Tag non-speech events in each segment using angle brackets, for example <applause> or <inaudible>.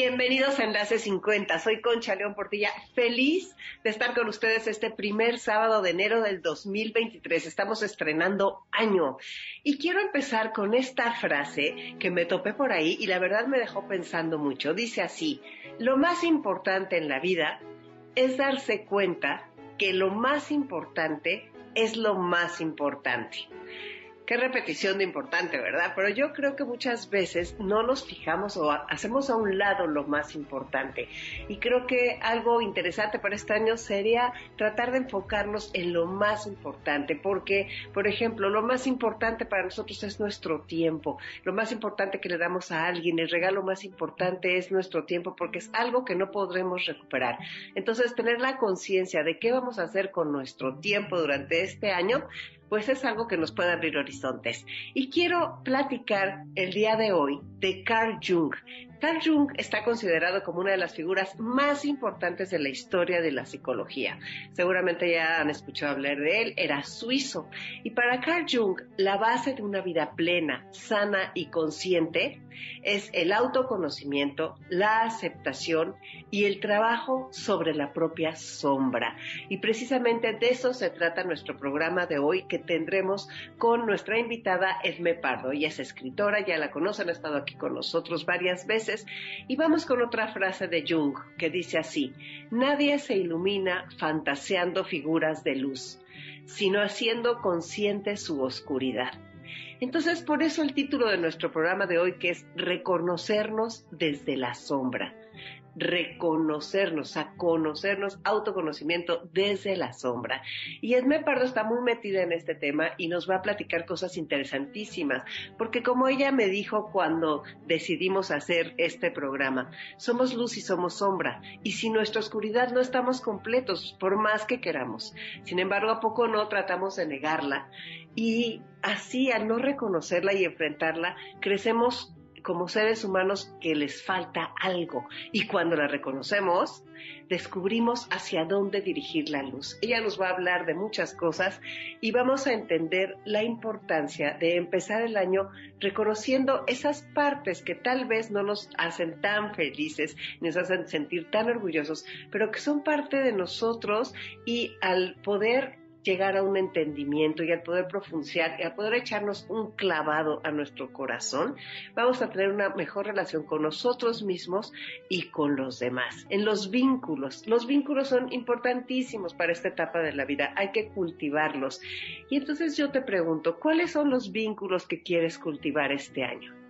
Bienvenidos a Enlace 50. Soy Concha León Portilla, feliz de estar con ustedes este primer sábado de enero del 2023. Estamos estrenando año y quiero empezar con esta frase que me topé por ahí y la verdad me dejó pensando mucho. Dice así, lo más importante en la vida es darse cuenta que lo más importante es lo más importante. Qué repetición de importante, ¿verdad? Pero yo creo que muchas veces no nos fijamos o hacemos a un lado lo más importante. Y creo que algo interesante para este año sería tratar de enfocarnos en lo más importante, porque, por ejemplo, lo más importante para nosotros es nuestro tiempo. Lo más importante que le damos a alguien, el regalo más importante es nuestro tiempo, porque es algo que no podremos recuperar. Entonces, tener la conciencia de qué vamos a hacer con nuestro tiempo durante este año pues es algo que nos puede abrir horizontes. Y quiero platicar el día de hoy de Carl Jung. Carl Jung está considerado como una de las figuras más importantes de la historia de la psicología. Seguramente ya han escuchado hablar de él, era suizo. Y para Carl Jung, la base de una vida plena, sana y consciente es el autoconocimiento, la aceptación y el trabajo sobre la propia sombra. Y precisamente de eso se trata nuestro programa de hoy que tendremos con nuestra invitada Edme Pardo. Ella es escritora, ya la conocen, ha estado aquí con nosotros varias veces. Y vamos con otra frase de Jung que dice así, nadie se ilumina fantaseando figuras de luz, sino haciendo consciente su oscuridad. Entonces, por eso el título de nuestro programa de hoy, que es Reconocernos desde la sombra reconocernos, a conocernos, autoconocimiento desde la sombra. Y Esme Pardo está muy metida en este tema y nos va a platicar cosas interesantísimas, porque como ella me dijo cuando decidimos hacer este programa, somos luz y somos sombra, y sin nuestra oscuridad no estamos completos, por más que queramos. Sin embargo, a poco no tratamos de negarla y así al no reconocerla y enfrentarla, crecemos como seres humanos que les falta algo y cuando la reconocemos, descubrimos hacia dónde dirigir la luz. Ella nos va a hablar de muchas cosas y vamos a entender la importancia de empezar el año reconociendo esas partes que tal vez no nos hacen tan felices, nos hacen sentir tan orgullosos, pero que son parte de nosotros y al poder llegar a un entendimiento y al poder profundizar y al poder echarnos un clavado a nuestro corazón, vamos a tener una mejor relación con nosotros mismos y con los demás. En los vínculos, los vínculos son importantísimos para esta etapa de la vida, hay que cultivarlos. Y entonces yo te pregunto, ¿cuáles son los vínculos que quieres cultivar este año?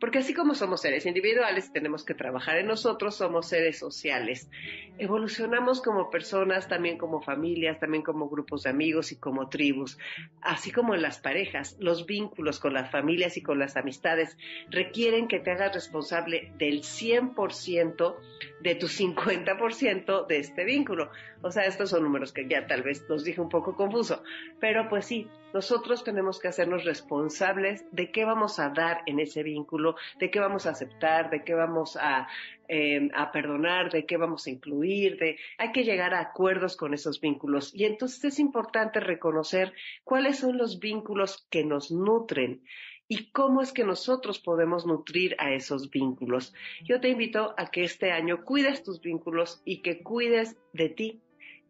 Porque así como somos seres individuales, tenemos que trabajar en nosotros, somos seres sociales. Evolucionamos como personas, también como familias, también como grupos de amigos y como tribus. Así como en las parejas, los vínculos con las familias y con las amistades requieren que te hagas responsable del 100% de tu 50% de este vínculo. O sea, estos son números que ya tal vez los dije un poco confuso, pero pues sí, nosotros tenemos que hacernos responsables de qué vamos a dar en ese vínculo, de qué vamos a aceptar, de qué vamos a, eh, a perdonar, de qué vamos a incluir, de hay que llegar a acuerdos con esos vínculos. Y entonces es importante reconocer cuáles son los vínculos que nos nutren y cómo es que nosotros podemos nutrir a esos vínculos. Yo te invito a que este año cuides tus vínculos y que cuides de ti,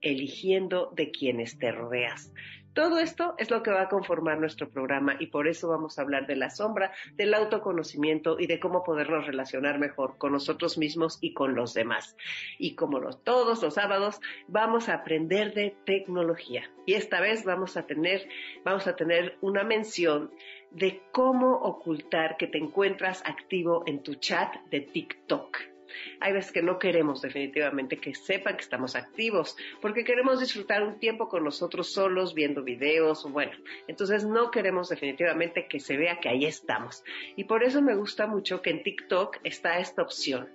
eligiendo de quienes te rodeas. Todo esto es lo que va a conformar nuestro programa y por eso vamos a hablar de la sombra, del autoconocimiento y de cómo podernos relacionar mejor con nosotros mismos y con los demás. Y como todos los sábados, vamos a aprender de tecnología. Y esta vez vamos a tener, vamos a tener una mención de cómo ocultar que te encuentras activo en tu chat de TikTok. Hay veces que no queremos definitivamente que sepan que estamos activos, porque queremos disfrutar un tiempo con nosotros solos viendo videos, bueno, entonces no queremos definitivamente que se vea que ahí estamos. Y por eso me gusta mucho que en TikTok está esta opción.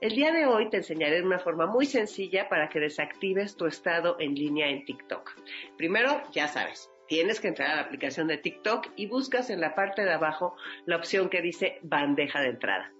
El día de hoy te enseñaré una forma muy sencilla para que desactives tu estado en línea en TikTok. Primero, ya sabes, tienes que entrar a la aplicación de TikTok y buscas en la parte de abajo la opción que dice bandeja de entrada.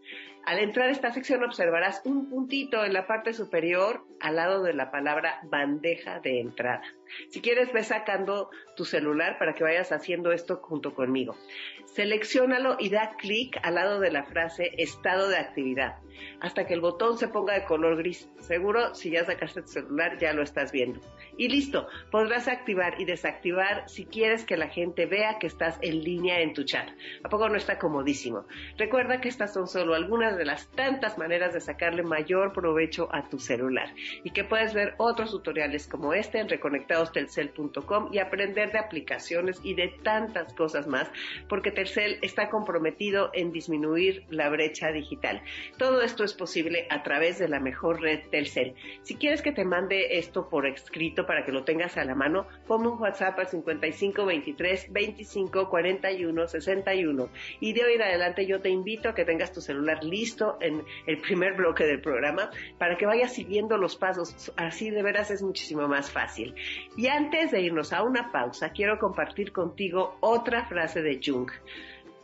Al entrar a esta sección observarás un puntito en la parte superior al lado de la palabra bandeja de entrada. Si quieres, ve sacando tu celular para que vayas haciendo esto junto conmigo. Selecciónalo y da clic al lado de la frase estado de actividad hasta que el botón se ponga de color gris. Seguro, si ya sacaste tu celular, ya lo estás viendo. Y listo, podrás activar y desactivar si quieres que la gente vea que estás en línea en tu chat. ¿A poco no está comodísimo? Recuerda que estas son solo algunas de las tantas maneras de sacarle mayor provecho a tu celular y que puedes ver otros tutoriales como este en reconectadostelcel.com y aprender de aplicaciones y de tantas cosas más, porque Telcel está comprometido en disminuir la brecha digital. Todo esto es posible a través de la mejor red Telcel. Si quieres que te mande esto por escrito para que lo tengas a la mano, ponme un WhatsApp al 55 23 25 41 61 y de hoy en adelante yo te invito a que tengas tu celular listo en el primer bloque del programa para que vayas siguiendo los pasos. Así de veras es muchísimo más fácil. Y antes de irnos a una pausa, quiero compartir contigo otra frase de Jung.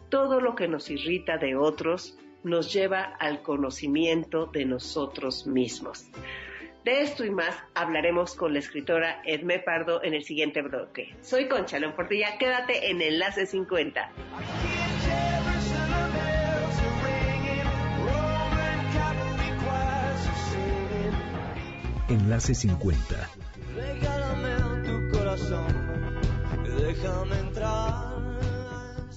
Todo lo que nos irrita de otros nos lleva al conocimiento de nosotros mismos. De esto y más hablaremos con la escritora Edme Pardo en el siguiente bloque. Soy Concha León Portilla, quédate en Enlace 50. Enlace 50. tu corazón, déjame entrar.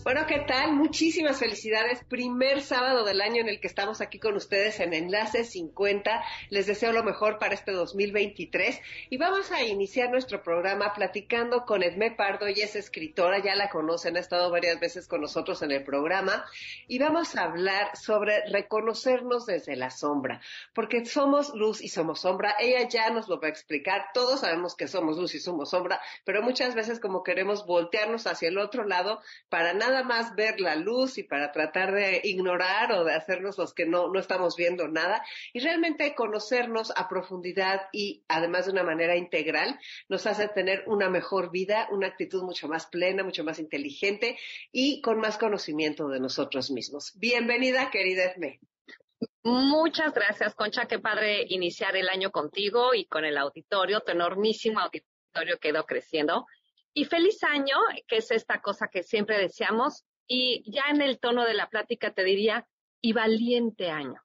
Bueno, ¿qué tal? Muchísimas felicidades. Primer sábado del año en el que estamos aquí con ustedes en Enlace 50. Les deseo lo mejor para este 2023 y vamos a iniciar nuestro programa platicando con Edmé Pardo. Ella es escritora, ya la conocen, ha estado varias veces con nosotros en el programa y vamos a hablar sobre reconocernos desde la sombra, porque somos luz y somos sombra. Ella ya nos lo va a explicar. Todos sabemos que somos luz y somos sombra, pero muchas veces como queremos voltearnos hacia el otro lado para nada nada más ver la luz y para tratar de ignorar o de hacernos los que no, no estamos viendo nada y realmente conocernos a profundidad y además de una manera integral nos hace tener una mejor vida, una actitud mucho más plena, mucho más inteligente y con más conocimiento de nosotros mismos. Bienvenida, querida Esme. Muchas gracias, Concha. Qué padre iniciar el año contigo y con el auditorio, tu enormísimo auditorio que ido creciendo. Y feliz año, que es esta cosa que siempre deseamos. Y ya en el tono de la plática te diría, y valiente año.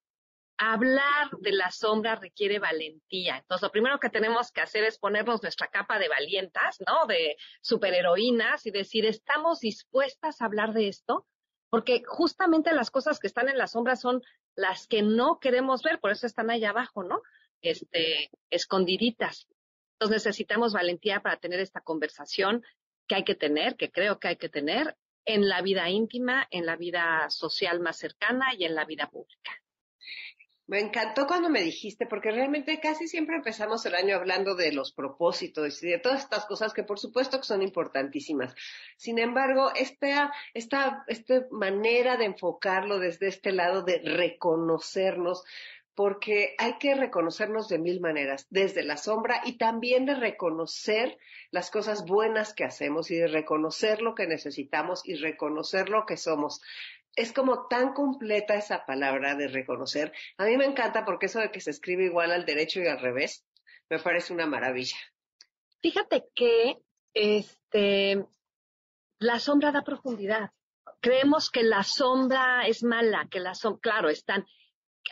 Hablar de la sombra requiere valentía. Entonces, lo primero que tenemos que hacer es ponernos nuestra capa de valientas, ¿no? De superheroínas y decir, ¿estamos dispuestas a hablar de esto? Porque justamente las cosas que están en la sombra son las que no queremos ver, por eso están allá abajo, ¿no? Este, escondiditas. Entonces necesitamos valentía para tener esta conversación que hay que tener, que creo que hay que tener en la vida íntima, en la vida social más cercana y en la vida pública. Me encantó cuando me dijiste, porque realmente casi siempre empezamos el año hablando de los propósitos y de todas estas cosas que por supuesto que son importantísimas. Sin embargo, esta, esta, esta manera de enfocarlo desde este lado de reconocernos, porque hay que reconocernos de mil maneras, desde la sombra y también de reconocer las cosas buenas que hacemos y de reconocer lo que necesitamos y reconocer lo que somos. Es como tan completa esa palabra de reconocer. A mí me encanta porque eso de que se escribe igual al derecho y al revés, me parece una maravilla. Fíjate que este la sombra da profundidad. Creemos que la sombra es mala, que la sombra, claro, están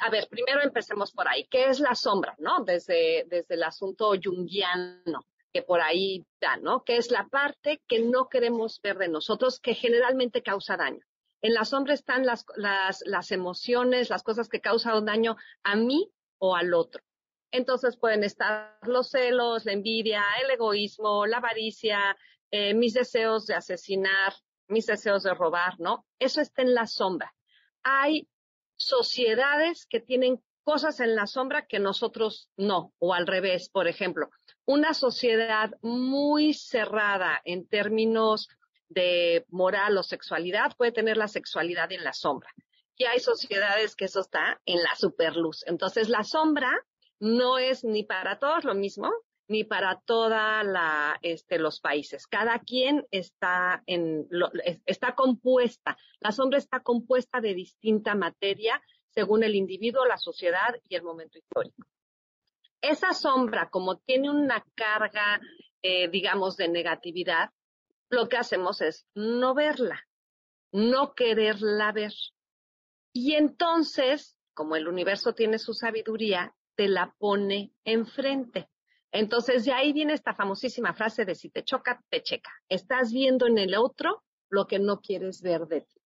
a ver, primero empecemos por ahí. ¿Qué es la sombra, no? Desde, desde el asunto junguiano, que por ahí da, ¿no? ¿Qué es la parte que no queremos ver de nosotros, que generalmente causa daño? En la sombra están las, las, las emociones, las cosas que causan daño a mí o al otro. Entonces pueden estar los celos, la envidia, el egoísmo, la avaricia, eh, mis deseos de asesinar, mis deseos de robar, ¿no? Eso está en la sombra. Hay sociedades que tienen cosas en la sombra que nosotros no, o al revés, por ejemplo, una sociedad muy cerrada en términos de moral o sexualidad puede tener la sexualidad en la sombra. Y hay sociedades que eso está en la superluz. Entonces, la sombra no es ni para todos lo mismo, ni para toda la este, los países. Cada quien está en está compuesta. La sombra está compuesta de distinta materia según el individuo, la sociedad y el momento histórico. Esa sombra, como tiene una carga, eh, digamos, de negatividad, lo que hacemos es no verla, no quererla ver. Y entonces, como el universo tiene su sabiduría, te la pone enfrente. Entonces, de ahí viene esta famosísima frase de si te choca, te checa. Estás viendo en el otro lo que no quieres ver de ti.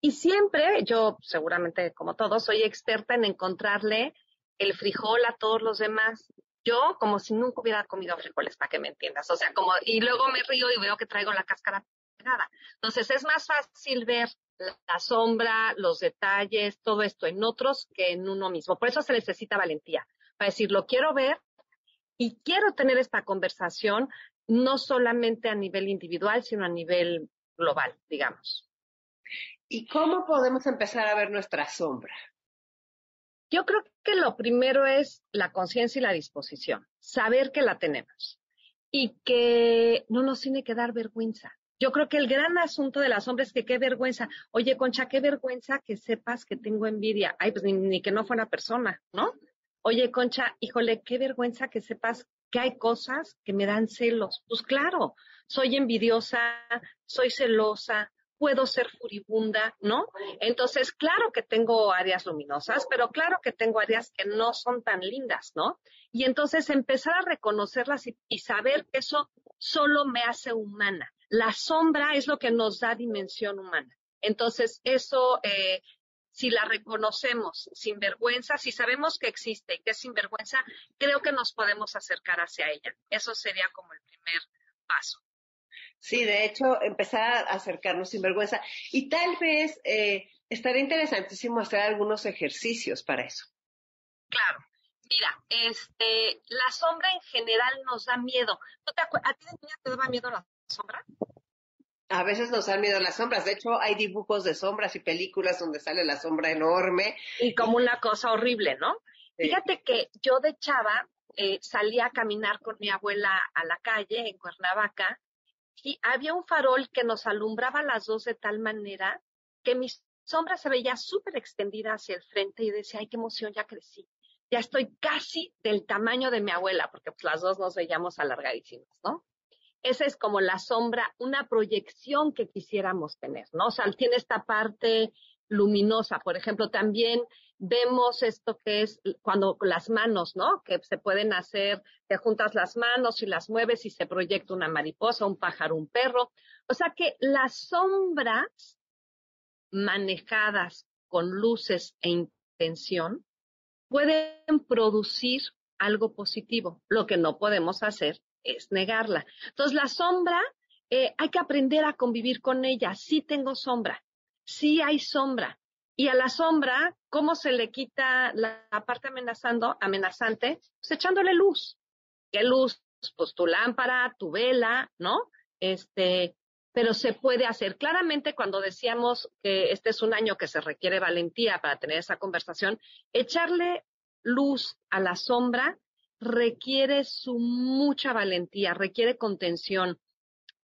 Y siempre, yo seguramente como todos, soy experta en encontrarle el frijol a todos los demás. Yo como si nunca hubiera comido frijoles, para que me entiendas. O sea, como, y luego me río y veo que traigo la cáscara pegada. Entonces es más fácil ver la sombra, los detalles, todo esto en otros que en uno mismo. Por eso se necesita valentía, para decir, lo quiero ver y quiero tener esta conversación no solamente a nivel individual, sino a nivel global, digamos. ¿Y cómo podemos empezar a ver nuestra sombra? Yo creo que lo primero es la conciencia y la disposición, saber que la tenemos y que no nos tiene que dar vergüenza. Yo creo que el gran asunto de la sombra es que qué vergüenza. Oye, Concha, qué vergüenza que sepas que tengo envidia. Ay, pues ni, ni que no fuera persona, ¿no? Oye, Concha, híjole, qué vergüenza que sepas que hay cosas que me dan celos. Pues claro, soy envidiosa, soy celosa, puedo ser furibunda, ¿no? Entonces, claro que tengo áreas luminosas, pero claro que tengo áreas que no son tan lindas, ¿no? Y entonces empezar a reconocerlas y, saber que eso solo me hace humana. La sombra es lo que nos da dimensión humana. Entonces, eso eh, si la reconocemos sin vergüenza, si sabemos que existe y que es sin vergüenza, creo que nos podemos acercar hacia ella. Eso sería como el primer paso. Sí, de hecho, empezar a acercarnos sin vergüenza. Y tal vez eh, estaría interesantísimo hacer algunos ejercicios para eso. Claro. Mira, este, la sombra en general nos da miedo. ¿A ti de niña te daba miedo la sombra? A veces nos dan miedo las sombras. De hecho, hay dibujos de sombras y películas donde sale la sombra enorme. Y como una cosa horrible, ¿no? Fíjate que yo de chava eh, salía a caminar con mi abuela a la calle en Cuernavaca y había un farol que nos alumbraba las dos de tal manera que mi sombra se veía súper extendida hacia el frente y decía, ay, qué emoción, ya crecí. Ya estoy casi del tamaño de mi abuela, porque pues las dos nos veíamos alargadísimas, ¿no? Esa es como la sombra, una proyección que quisiéramos tener, ¿no? O sea, tiene esta parte luminosa. Por ejemplo, también vemos esto que es cuando las manos, ¿no? Que se pueden hacer, que juntas las manos y las mueves y se proyecta una mariposa, un pájaro, un perro. O sea que las sombras manejadas con luces e intención pueden producir algo positivo. Lo que no podemos hacer es negarla. Entonces, la sombra, eh, hay que aprender a convivir con ella. Sí tengo sombra, sí hay sombra. Y a la sombra, ¿cómo se le quita la, parte amenazando, amenazante? Pues echándole luz. ¿Qué luz? Pues tu lámpara, tu vela, ¿no? Este, pero se puede hacer. Claramente, cuando decíamos que este es un año que se requiere valentía para tener esa conversación, echarle luz a la sombra requiere su mucha valentía, requiere contención.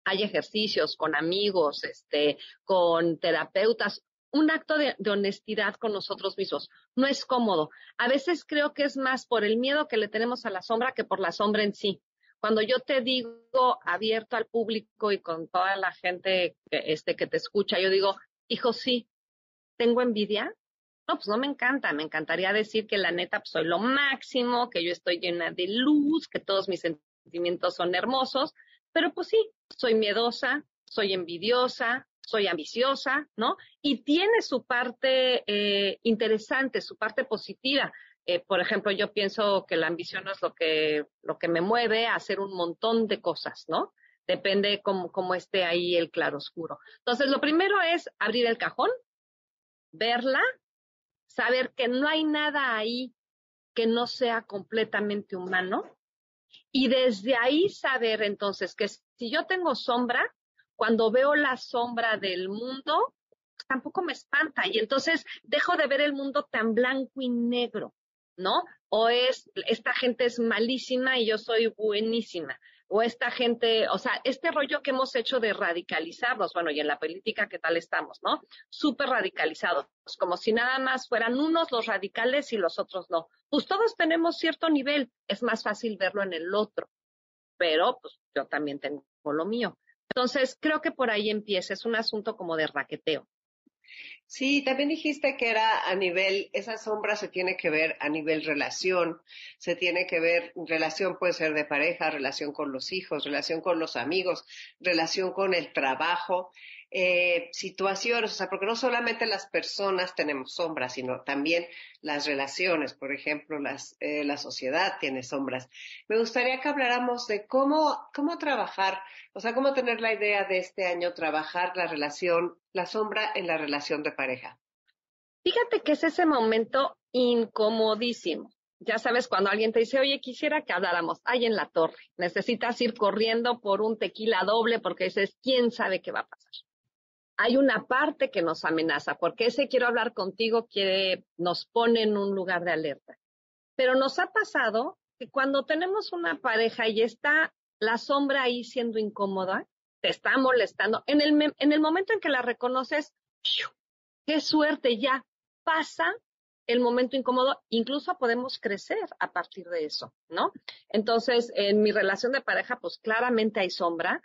Hay ejercicios con amigos, este, con terapeutas, un acto de, honestidad con nosotros mismos. No es cómodo. A veces creo que es más por el miedo que le tenemos a la sombra que por la sombra en sí. Cuando yo te digo abierto al público y con toda la gente que, este, que te escucha, yo digo, hijo, sí, tengo envidia, no, pues no me encanta, me encantaría decir que la neta pues, soy lo máximo, que yo estoy llena de luz, que todos mis sentimientos son hermosos, pero pues sí, soy miedosa, soy envidiosa, soy ambiciosa, ¿no? Y tiene su parte eh, interesante, su parte positiva. Eh, por ejemplo, yo pienso que la ambición es lo que, lo que me mueve a hacer un montón de cosas, ¿no? Depende cómo, cómo esté ahí el claroscuro. Entonces, lo primero es abrir el cajón, verla, saber que no hay nada ahí que no sea completamente humano y desde ahí saber entonces que si yo tengo sombra, cuando veo la sombra del mundo, tampoco me espanta y entonces dejo de ver el mundo tan blanco y negro, ¿no? O es, esta gente es malísima y yo soy buenísima o esta gente, o sea, este rollo que hemos hecho de radicalizarnos, bueno, y en la política, ¿qué tal estamos, no? Súper radicalizados, como si nada más fueran unos los radicales y los otros no. Pues todos tenemos cierto nivel, es más fácil verlo en el otro, pero pues yo también tengo lo mío. Entonces, creo que por ahí empieza, es un asunto como de raqueteo. Sí, también dijiste que era a nivel, esa sombra se tiene que ver a nivel relación, se tiene que ver, relación puede ser de pareja, relación con los hijos, relación con los amigos, relación con el trabajo, eh, situaciones, o sea, porque no solamente las personas tenemos sombras, sino también las relaciones, por ejemplo, las, eh, la sociedad tiene sombras. Me gustaría que habláramos de cómo, cómo trabajar, o sea, cómo tener la idea de este año, trabajar la relación, la sombra en la relación de pareja. Fíjate que es ese momento incomodísimo. Ya sabes, cuando alguien te dice, oye, quisiera que habláramos, ahí en la torre, necesitas ir corriendo por un tequila doble porque dices, ¿quién sabe qué va a pasar? Hay una parte que nos amenaza, porque ese quiero hablar contigo quiere, nos pone en un lugar de alerta. Pero nos ha pasado que cuando tenemos una pareja y está la sombra ahí siendo incómoda, te está molestando, en el, en el momento en que la reconoces, qué suerte, ya pasa el momento incómodo, incluso podemos crecer a partir de eso, ¿no? Entonces, en mi relación de pareja, pues claramente hay sombra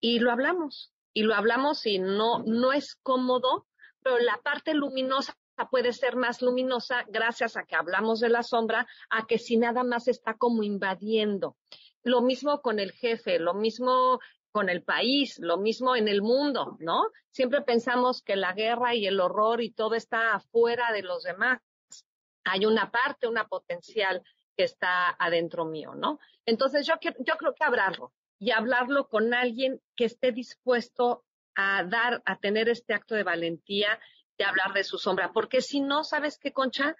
y lo hablamos y lo hablamos y no, no es cómodo, pero la parte luminosa puede ser más luminosa gracias a que hablamos de la sombra, a que si nada más está como invadiendo. Lo mismo con el jefe, lo mismo con el país, lo mismo en el mundo, ¿no? Siempre pensamos que la guerra y el horror y todo está afuera de los demás. Hay una parte, una potencial que está adentro mío, ¿no? Entonces yo, yo creo que hablarlo, y hablarlo con alguien que esté dispuesto a dar, a tener este acto de valentía de hablar de su sombra, porque si no, ¿sabes qué, Concha?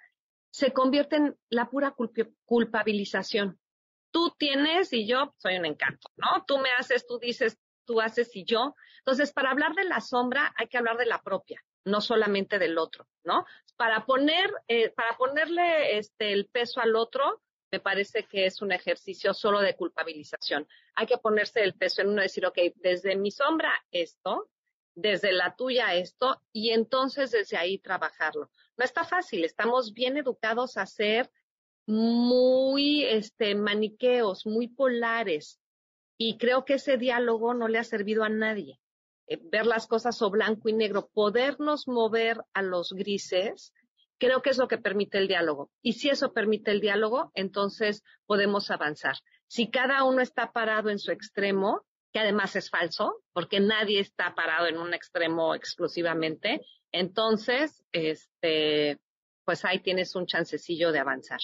Se convierte en la pura culpabilización. Tú tienes y yo soy un encanto, ¿no? Tú me haces, tú dices, tú haces y yo. Entonces, para hablar de la sombra hay que hablar de la propia, no solamente del otro, ¿no? Para poner, eh, para ponerle este el peso al otro, me parece que es un ejercicio solo de culpabilización. Hay que ponerse el peso en uno y decir, ok, desde mi sombra esto, desde la tuya esto, y entonces desde ahí trabajarlo. No está fácil, estamos bien educados a ser muy este, maniqueos, muy polares, y creo que ese diálogo no le ha servido a nadie. Eh, ver las cosas o blanco y negro, podernos mover a los grises, Creo que es lo que permite el diálogo. Y si eso permite el diálogo, entonces podemos avanzar. Si cada uno está parado en su extremo, que además es falso, porque nadie está parado en un extremo exclusivamente, entonces, este, pues ahí tienes un chancecillo de avanzar.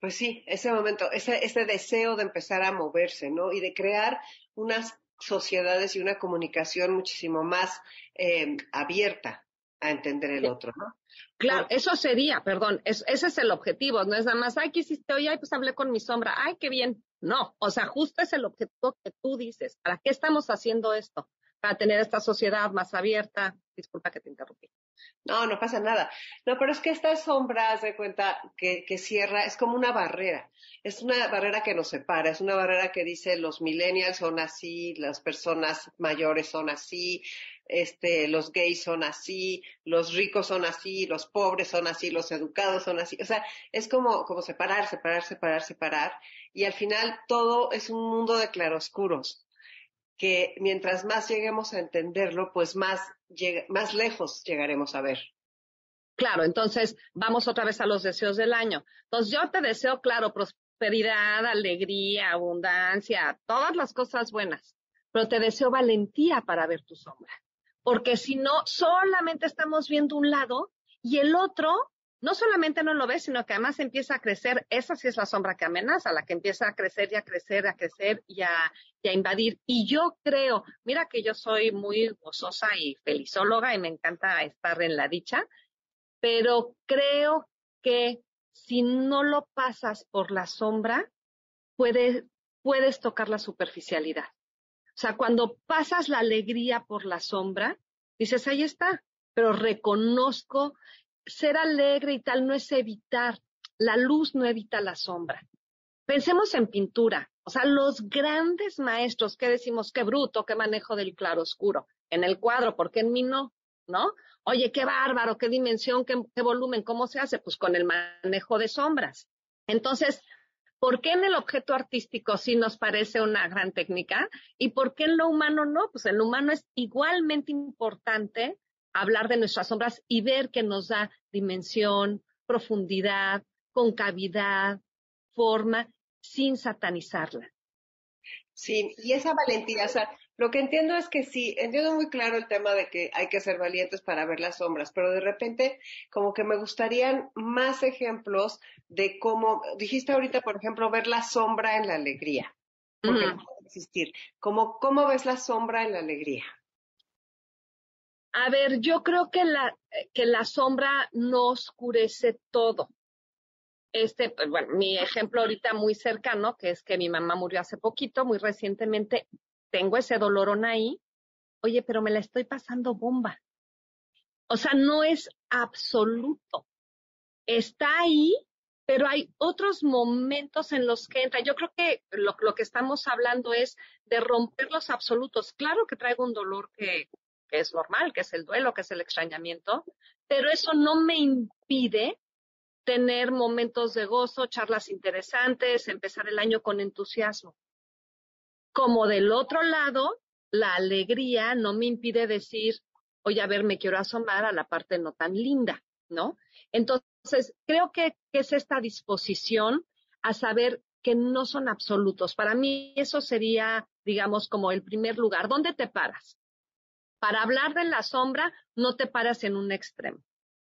Pues sí, ese momento, ese, ese deseo de empezar a moverse, ¿no? Y de crear unas sociedades y una comunicación muchísimo más eh, abierta a entender el otro, ¿no? Claro, eso sería, perdón, ese es el objetivo, no es nada más, ay, ¿qué hiciste hoy? Ay, pues hablé con mi sombra, ay, qué bien. No, o sea, justo es el objetivo que tú dices. ¿Para qué estamos haciendo esto? Para tener esta sociedad más abierta. Disculpa que te interrumpí. No, no pasa nada. No, pero es que esta sombra, de cuenta, que, cierra, es como una barrera. Es una barrera que nos separa, es una barrera que dice los millennials son así, las personas mayores son así, este, los gays son así, los ricos son así, los pobres son así, los educados son así. O sea, es como separar, separar, separar, separar. Y al final todo es un mundo de claroscuros que mientras más lleguemos a entenderlo, pues más, más lejos llegaremos a ver. Claro, entonces vamos otra vez a los deseos del año. Entonces yo te deseo, claro, prosperidad, alegría, abundancia, todas las cosas buenas, pero te deseo valentía para ver tu sombra porque si no, solamente estamos viendo un lado y el otro no solamente no lo ve, sino que además empieza a crecer. Esa sí es la sombra que amenaza, la que empieza a crecer y a crecer, a crecer y a, y a invadir. Y yo creo, mira que yo soy muy gozosa y felizóloga y me encanta estar en la dicha. pero creo que si no lo pasas por la sombra, puedes, puedes tocar la superficialidad. O sea, cuando pasas la alegría por la sombra, dices, ahí está, pero reconozco, ser alegre y tal no es evitar, la luz no evita la sombra. Pensemos en pintura, o sea, los grandes maestros, ¿qué decimos? Qué bruto, qué manejo del claroscuro. En el cuadro, ¿por qué en mí no? ¿No? Oye, qué bárbaro, qué dimensión, qué, qué volumen, ¿cómo se hace? Pues con el manejo de sombras. Entonces, ¿Por qué en el objeto artístico sí nos parece una gran técnica? ¿Y por qué en lo humano no? Pues en lo humano es igualmente importante hablar de nuestras sombras y ver que nos da dimensión, profundidad, concavidad, forma, sin satanizarla. Sí, y esa valentía, o sea, lo que entiendo es que sí, entiendo muy claro el tema de que hay que ser valientes para ver las sombras, pero de repente como que me gustarían más ejemplos de cómo, dijiste ahorita, por ejemplo, ver la sombra en la alegría, porque no puede existir. ¿Cómo, ¿Cómo ves la sombra en la alegría? A ver, yo creo que la, que la sombra no oscurece todo. Este, pues, bueno, mi ejemplo ahorita muy cercano, que es que mi mamá murió hace poquito, muy recientemente, tengo ese dolorón ahí, oye, pero me la estoy pasando bomba. O sea, no es absoluto. Está ahí, pero hay otros momentos en los que entra. Yo creo que lo, que estamos hablando es de romper los absolutos. Claro que traigo un dolor que, que es normal, que es el duelo, que es el extrañamiento, pero eso no me impide tener momentos de gozo, charlas interesantes, empezar el año con entusiasmo. Como del otro lado, la alegría no me impide decir, oye, a ver, me quiero asomar a la parte no tan linda, ¿no? Entonces, creo que, es esta disposición a saber que no son absolutos. Para mí eso sería, digamos, como el primer lugar. ¿Dónde te paras? Para hablar de la sombra, no te paras en un extremo.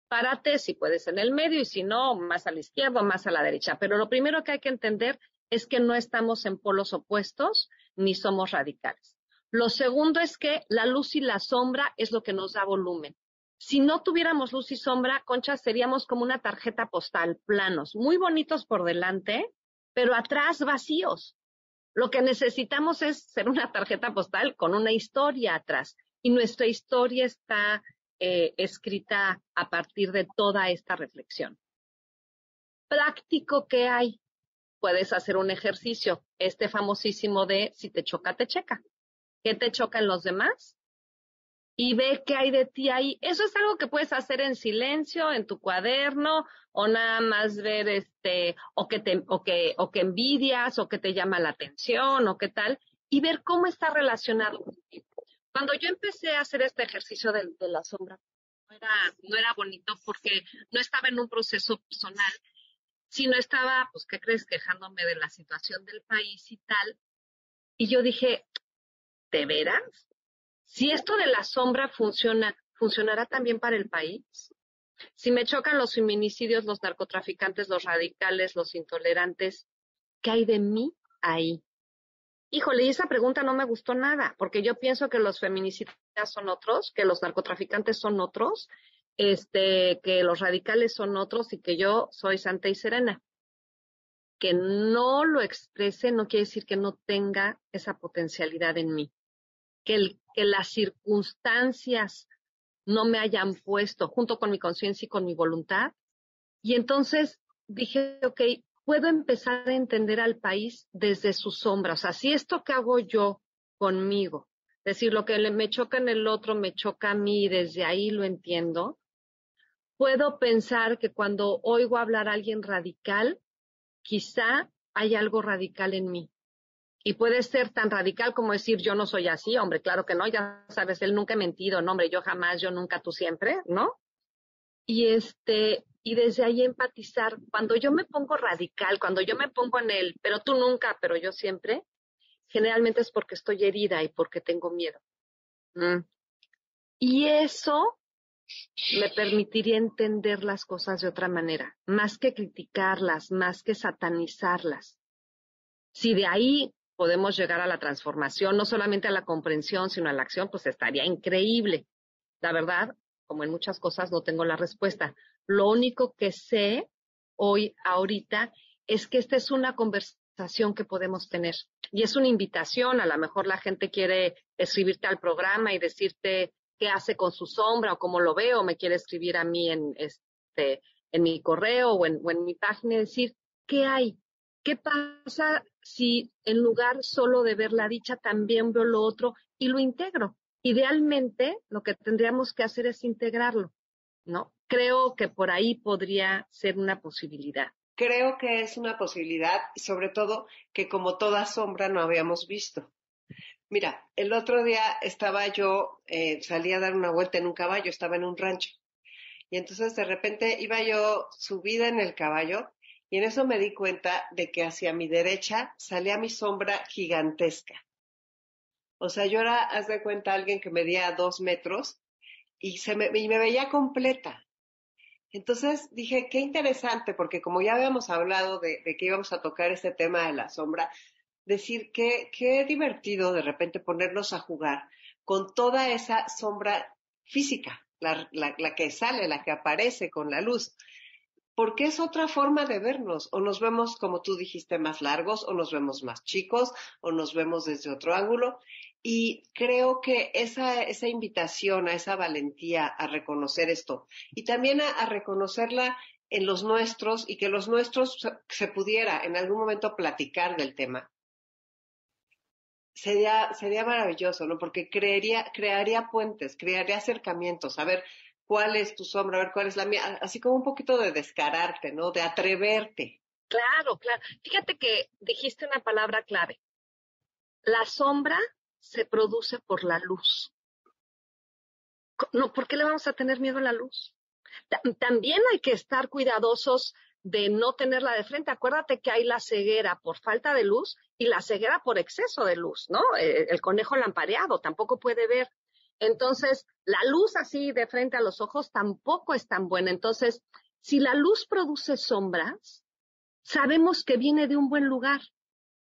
Párate si puedes en el medio y si no, más a la izquierda o más a la derecha. Pero lo primero que hay que entender es que no estamos en polos opuestos ni somos radicales. Lo segundo es que la luz y la sombra es lo que nos da volumen. Si no tuviéramos luz y sombra, Concha, seríamos como una tarjeta postal, planos, muy bonitos por delante, pero atrás vacíos. Lo que necesitamos es ser una tarjeta postal con una historia atrás. Y nuestra historia está eh, escrita a partir de toda esta reflexión. Práctico que hay puedes hacer un ejercicio, este famosísimo de si te choca, te checa. ¿Qué te choca en los demás? Y ve qué hay de ti ahí. Eso es algo que puedes hacer en silencio, en tu cuaderno, o nada más ver este, o que te, o que, o que envidias, o que te llama la atención, o qué tal, y ver cómo está relacionado. Cuando yo empecé a hacer este ejercicio de, la sombra, no era, no era bonito porque no estaba en un proceso personal, si no estaba, pues, ¿qué crees? Quejándome de la situación del país y tal. Y yo dije, ¿de veras? Si esto de la sombra funciona, ¿funcionará también para el país? Si me chocan los feminicidios, los narcotraficantes, los radicales, los intolerantes, ¿qué hay de mí ahí? Híjole, esa pregunta no me gustó nada, porque yo pienso que los feminicidas son otros, que los narcotraficantes son otros, este, que los radicales son otros y que yo soy santa y serena. Que no lo exprese no quiere decir que no tenga esa potencialidad en mí. Que, el, que las circunstancias no me hayan puesto junto con mi conciencia y con mi voluntad. Y entonces dije, ok, puedo empezar a entender al país desde sus sombras. Así esto que hago yo conmigo, decir, lo que me choca en el otro me choca a mí y desde ahí lo entiendo, puedo pensar que cuando oigo hablar a alguien radical, quizá hay algo radical en mí. Y puede ser tan radical como decir yo no soy así, hombre, claro que no, ya sabes, él nunca ha mentido, no, hombre, yo jamás, yo nunca, tú siempre, ¿no? Y este, y desde ahí empatizar, cuando yo me pongo radical, cuando yo me pongo en él, pero tú nunca, pero yo siempre, generalmente es porque estoy herida y porque tengo miedo. Mm. Y eso me permitiría entender las cosas de otra manera, más que criticarlas, más que satanizarlas. Si de ahí podemos llegar a la transformación, no solamente a la comprensión, sino a la acción, pues estaría increíble. La verdad, como en muchas cosas, no tengo la respuesta. Lo único que sé hoy, ahorita, es que esta es una conversación que podemos tener. Y es una invitación, a lo mejor la gente quiere escribirte al programa y decirte qué hace con su sombra o cómo lo veo, me quiere escribir a mí en, este, en mi correo o en, o en mi página y decir, ¿qué hay? ¿Qué pasa si en lugar solo de ver la dicha también veo lo otro y lo integro? Idealmente, lo que tendríamos que hacer es integrarlo, ¿no? Creo que por ahí podría ser una posibilidad. Creo que es una posibilidad, sobre todo que como toda sombra no habíamos visto. Mira, el otro día estaba yo, eh, salí a dar una vuelta en un caballo, estaba en un rancho. Y entonces de repente iba yo subida en el caballo y en eso me di cuenta de que hacia mi derecha salía mi sombra gigantesca. O sea, yo era, haz de cuenta, alguien que medía dos metros y, se me, y me veía completa. Entonces dije, qué interesante, porque como ya habíamos hablado de, que íbamos a tocar este tema de la sombra, decir que qué divertido de repente ponernos a jugar con toda esa sombra física, la, la, que sale, la que aparece con la luz porque es otra forma de vernos. O nos vemos, como tú dijiste, más largos, o nos vemos más chicos, o nos vemos desde otro ángulo. Y creo que esa, esa invitación a esa valentía a reconocer esto y también a, reconocerla en los nuestros y que los nuestros se, pudiera en algún momento platicar del tema, sería, sería maravilloso, ¿no? Porque crearía, crearía puentes, crearía acercamientos, a ver cuál es tu sombra, a ver cuál es la mía, así como un poquito de descararte, ¿no? De atreverte. Claro, claro. Fíjate que dijiste una palabra clave. La sombra se produce por la luz. No, ¿por qué le vamos a tener miedo a la luz? También hay que estar cuidadosos de no tenerla de frente. Acuérdate que hay la ceguera por falta de luz y la ceguera por exceso de luz, ¿no? Eh, el conejo lampareado tampoco puede ver. Entonces, la luz así de frente a los ojos tampoco es tan buena. Entonces, si la luz produce sombras, sabemos que viene de un buen lugar.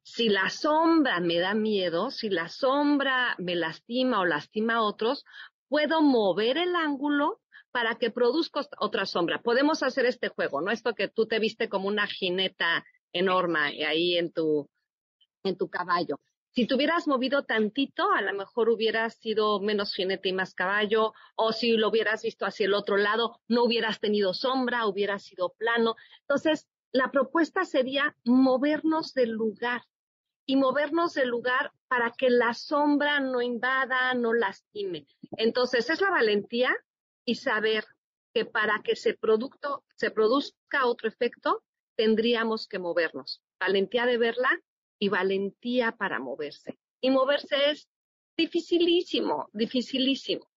Si la sombra me da miedo, si la sombra me lastima o lastima a otros, puedo mover el ángulo para que produzca otra sombra. Podemos hacer este juego, ¿no? Esto que tú te viste como una jineta enorme ahí en tu, en tu caballo. Si te hubieras movido tantito, a lo mejor hubieras sido menos jinete y más caballo, o si lo hubieras visto hacia el otro lado, no hubieras tenido sombra, hubieras sido plano. Entonces, la propuesta sería movernos del lugar, y movernos del lugar para que la sombra no invada, no lastime. Entonces, es la valentía y saber que para que se produzca otro efecto, tendríamos que movernos. Valentía de verla y valentía para moverse. Y moverse es dificilísimo, dificilísimo.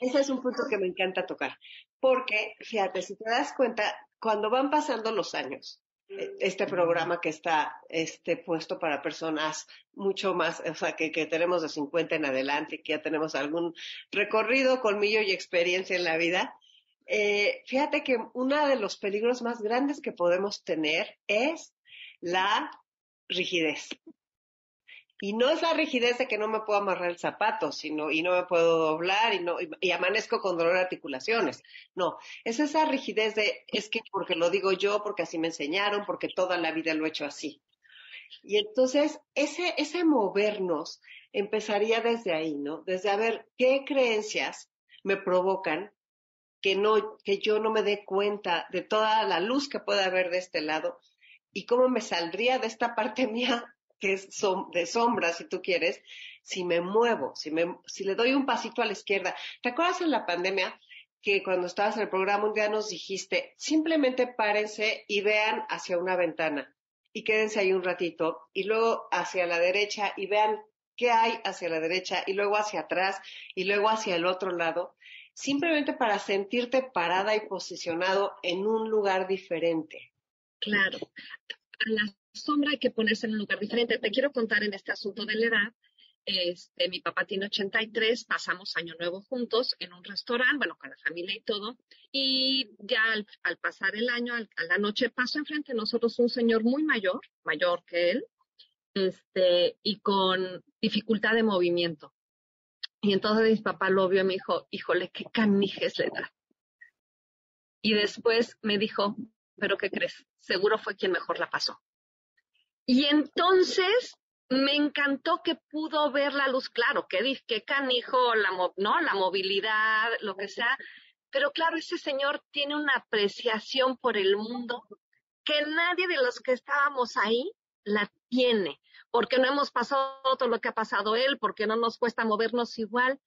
Ese es un punto que me encanta tocar, porque fíjate, si te das cuenta, cuando van pasando los años, este programa que está este, puesto para personas mucho más, o sea, que, que, tenemos de 50 en adelante, que ya tenemos algún recorrido, colmillo y experiencia en la vida. Eh, fíjate que uno de los peligros más grandes que podemos tener es la rigidez. Y no es la rigidez de que no me puedo amarrar el zapato, sino, y no me puedo doblar y no, y, amanezco con dolor de articulaciones. No, es esa rigidez de, es que porque lo digo yo, porque así me enseñaron, porque toda la vida lo he hecho así. Y entonces, ese, ese movernos empezaría desde ahí, ¿no? Desde a ver qué creencias me provocan que no, que yo no me dé cuenta de toda la luz que puede haber de este lado y cómo me saldría de esta parte <laughs> mía que es de sombra, si tú quieres, si me muevo, si, me, si le doy un pasito a la izquierda. ¿Te acuerdas en la pandemia que cuando estabas en el programa un día nos dijiste, simplemente párense y vean hacia una ventana y quédense ahí un ratito y luego hacia la derecha y vean qué hay hacia la derecha y luego hacia atrás y luego hacia el otro lado, simplemente para sentirte parada y posicionado en un lugar diferente. Claro sombra hay que ponerse en un lugar diferente. Te quiero contar en este asunto de la edad. Este, mi papá tiene 83, pasamos año nuevo juntos en un restaurante, bueno, con la familia y todo. Y ya al, pasar el año, a la noche, pasó enfrente de nosotros un señor muy mayor, mayor que él, este, y con dificultad de movimiento. Y entonces mi papá lo vio y me dijo, híjole, qué canijes le da. Y después me dijo, pero ¿qué crees? Seguro fue quien mejor la pasó. Y entonces me encantó que pudo ver la luz, claro, que, que canijo, la, ¿no? la movilidad, lo que sea, pero claro, ese señor tiene una apreciación por el mundo que nadie de los que estábamos ahí la tiene, porque no hemos pasado todo lo que ha pasado él, porque no nos cuesta movernos igual.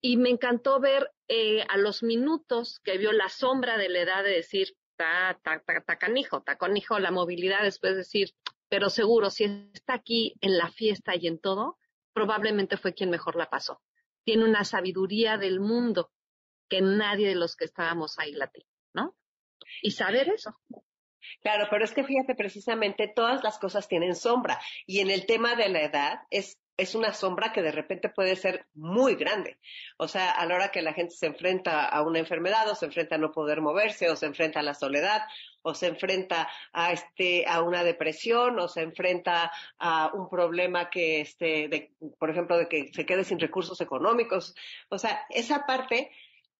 Y me encantó ver eh, a los minutos que vio la sombra de la edad de decir, ta, ta, ta canijo, canijo, la movilidad, después de decir, pero seguro, si está aquí en la fiesta y en todo, probablemente fue quien mejor la pasó. Tiene una sabiduría del mundo que nadie de los que estábamos ahí la tiene, ¿no? Y saber eso. Claro, pero es que fíjate, precisamente todas las cosas tienen sombra y en el tema de la edad es es una sombra que de repente puede ser muy grande. O sea, a la hora que la gente se enfrenta a una enfermedad o se enfrenta a no poder moverse o se enfrenta a la soledad o se enfrenta a este a una depresión o se enfrenta a un problema que este por ejemplo de que se quede sin recursos económicos. O sea, esa parte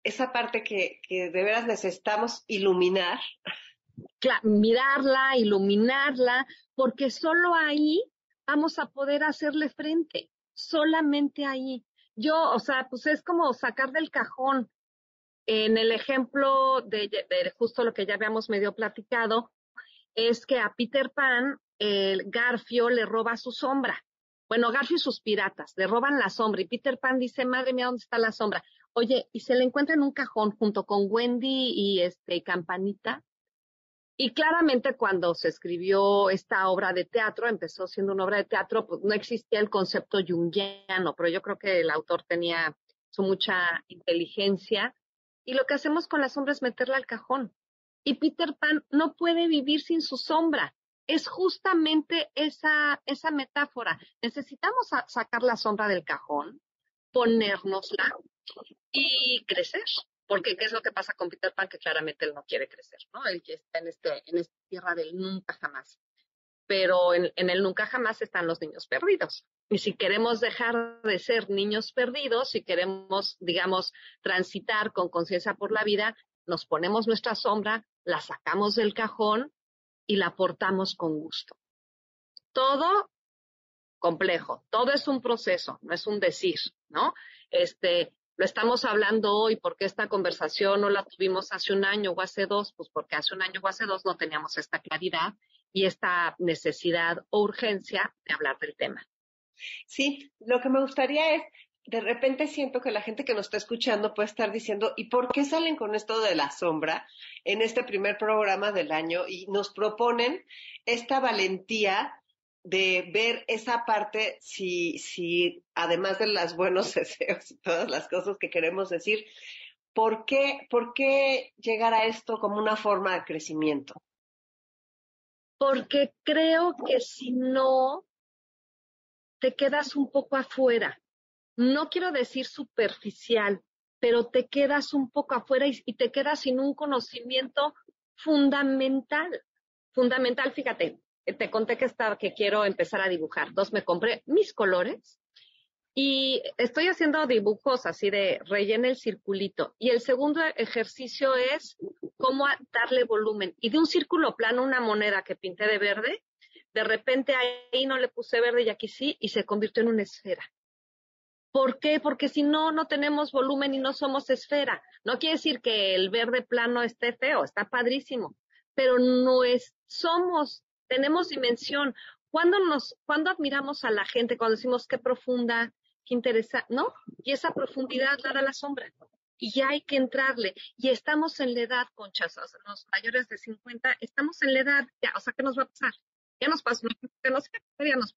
esa parte que, que de veras necesitamos iluminar. mirarla, iluminarla, porque solo ahí vamos a poder hacerle frente, solamente ahí. Yo, o sea, pues es como sacar del cajón. En el ejemplo de, justo lo que ya habíamos medio platicado, es que a Peter Pan el Garfio le roba su sombra. Bueno, Garfio y sus piratas le roban la sombra y Peter Pan dice, madre mía, ¿dónde está la sombra? Oye, y se le encuentra en un cajón junto con Wendy y este Campanita y claramente cuando se escribió esta obra de teatro, empezó siendo una obra de teatro, pues no existía el concepto junguiano, pero yo creo que el autor tenía su mucha inteligencia. Y lo que hacemos con la sombra es meterla al cajón. Y Peter Pan no puede vivir sin su sombra. Es justamente esa, esa metáfora. Necesitamos sacar la sombra del cajón, ponérnosla y crecer. Porque ¿qué es lo que pasa con Peter Pan? Que claramente él no quiere crecer, ¿no? Él que está en, este, en esta tierra del nunca jamás. Pero en, en el nunca jamás están los niños perdidos. Y si queremos dejar de ser niños perdidos, si queremos, digamos, transitar con conciencia por la vida, nos ponemos nuestra sombra, la sacamos del cajón y la portamos con gusto. Todo complejo, todo es un proceso, no es un decir, ¿no? Este, lo estamos hablando hoy porque esta conversación no la tuvimos hace un año o hace dos, pues porque hace un año o hace dos no teníamos esta claridad y esta necesidad o urgencia de hablar del tema. Sí, lo que me gustaría es, de repente siento que la gente que nos está escuchando puede estar diciendo, ¿y por qué salen con esto de la sombra en este primer programa del año y nos proponen esta valentía de ver esa parte, si, si además de los buenos <laughs> deseos y todas las cosas que queremos decir, ¿por qué, ¿por qué llegar a esto como una forma de crecimiento? Porque creo que si no, te quedas un poco afuera. No quiero decir superficial, pero te quedas un poco afuera y, y te quedas sin un conocimiento fundamental. Fundamental, fíjate, te conté que estaba, que quiero empezar a dibujar. Entonces me compré mis colores y estoy haciendo dibujos así de rellena el circulito. Y el segundo ejercicio es cómo darle volumen. Y de un círculo plano, una moneda que pinté de verde, de repente ahí no le puse verde y aquí sí, y se convirtió en una esfera. ¿Por qué? Porque si no, no tenemos volumen y no somos esfera. No quiere decir que el verde plano esté feo, está padrísimo, pero no es, somos tenemos dimensión. Cuando nos, cuando admiramos a la gente, cuando decimos qué profunda, qué interesa, ¿no? Y esa profundidad da la sombra. Y ya hay que entrarle. Y estamos en la edad, conchas, los mayores de 50, estamos en la edad, ya, o sea, ¿qué nos va a pasar? Ya nos pasó, que nos, ya nos,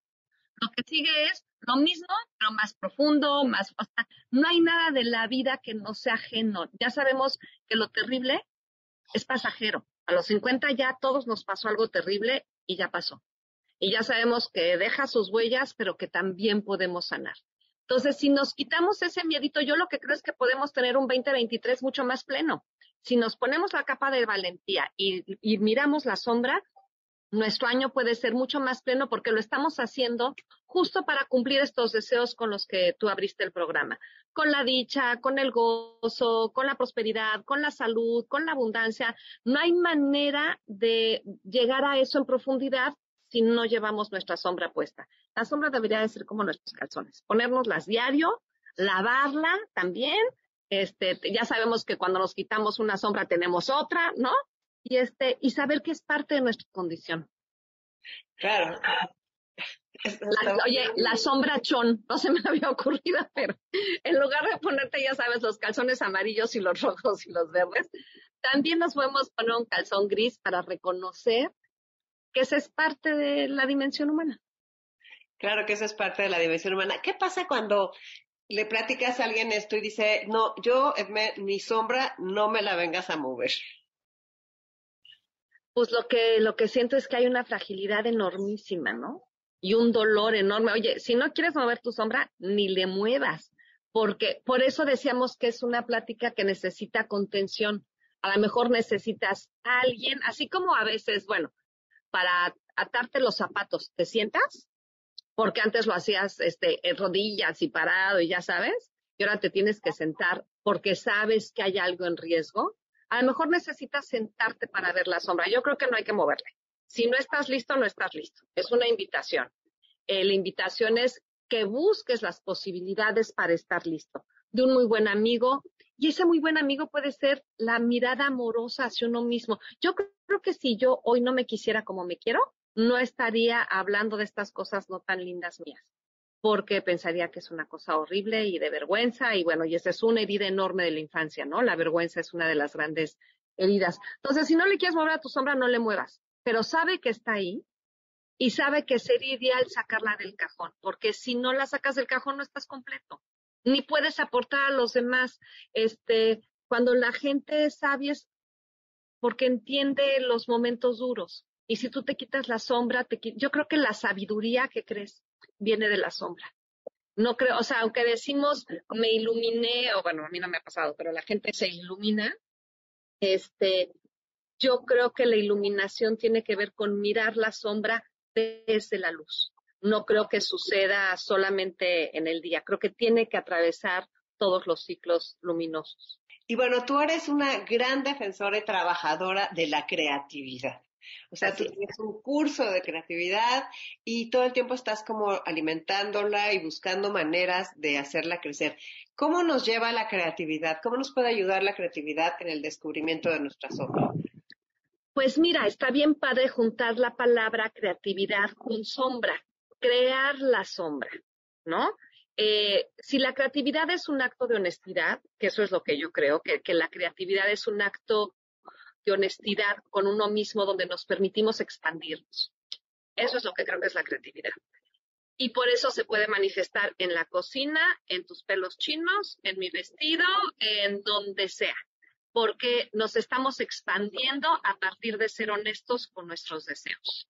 lo que sigue es lo mismo, pero más profundo, más, o sea, no hay nada de la vida que no sea ajeno. Ya sabemos que lo terrible es pasajero. A los 50 ya todos nos pasó algo terrible y ya pasó. Y ya sabemos que deja sus huellas, pero que también podemos sanar. Entonces, si nos quitamos ese miedito, yo lo que creo es que podemos tener un 2023 mucho más pleno. Si nos ponemos la capa de valentía y, miramos la sombra, nuestro año puede ser mucho más pleno porque lo estamos haciendo justo para cumplir estos deseos con los que tú abriste el programa. Con la dicha, con el gozo, con la prosperidad, con la salud, con la abundancia. No hay manera de llegar a eso en profundidad si no llevamos nuestra sombra puesta. La sombra debería de ser como nuestros calzones, ponérnoslas diario, lavarla también. Este, ya sabemos que cuando nos quitamos una sombra tenemos otra, ¿no? Y este y saber que es parte de nuestra condición. Claro. oye, la sombra chon, no se me <laughs> había ocurrido, pero en lugar de ponerte, ya sabes, los calzones amarillos y los rojos y los verdes, también nos podemos poner un calzón gris para reconocer que esa es parte de la dimensión humana. Claro que esa es parte de la dimensión humana. ¿Qué pasa cuando le platicas a alguien esto y dice, no, yo, mi sombra, no me la vengas a mover? Pues lo que, lo que siento es que hay una fragilidad enormísima, ¿no? Y un dolor enorme. Oye, si no quieres mover tu sombra, ni le muevas, porque por eso decíamos que es una plática que necesita contención. A lo mejor necesitas a alguien, así como a veces, bueno, para atarte los zapatos, ¿te sientas? Porque antes lo hacías este, en rodillas y parado y ya sabes, y ahora te tienes que sentar porque sabes que hay algo en riesgo a lo mejor necesitas sentarte para ver la sombra. Yo creo que no hay que moverle. Si no estás listo, no estás listo. Es una invitación. Eh, la invitación es que busques las posibilidades para estar listo. De un muy buen amigo. Y ese muy buen amigo puede ser la mirada amorosa hacia uno mismo. Yo creo que si yo hoy no me quisiera como me quiero, no estaría hablando de estas cosas no tan lindas mías porque pensaría que es una cosa horrible y de vergüenza, y bueno, y esa es una herida enorme de la infancia, ¿no? La vergüenza es una de las grandes heridas. Entonces, si no le quieres mover a tu sombra, no le muevas, pero sabe que está ahí y sabe que sería ideal sacarla del cajón, porque si no la sacas del cajón no estás completo, ni puedes aportar a los demás. Este, cuando la gente es sabia es porque entiende los momentos duros. Y si tú te quitas la sombra, te, yo creo que la sabiduría que crees viene de la sombra. No creo, o sea, aunque decimos me iluminé, o bueno, a mí no me ha pasado, pero la gente se ilumina, este, yo creo que la iluminación tiene que ver con mirar la sombra desde la luz. No creo que suceda solamente en el día, creo que tiene que atravesar todos los ciclos luminosos. Y bueno, tú eres una gran defensora y trabajadora de la creatividad. O sea, tú tienes un curso de creatividad y todo el tiempo estás como alimentándola y buscando maneras de hacerla crecer. ¿Cómo nos lleva la creatividad? ¿Cómo nos puede ayudar la creatividad en el descubrimiento de nuestra sombra? Pues mira, está bien padre juntar la palabra creatividad con sombra, crear la sombra, ¿no? Eh, si la creatividad es un acto de honestidad, que eso es lo que yo creo, que, que la creatividad es un acto de honestidad con uno mismo donde nos permitimos expandirnos. Eso es lo que creo que es la creatividad. Y por eso se puede manifestar en la cocina, en tus pelos chinos, en mi vestido, en donde sea, porque nos estamos expandiendo a partir de ser honestos con nuestros deseos.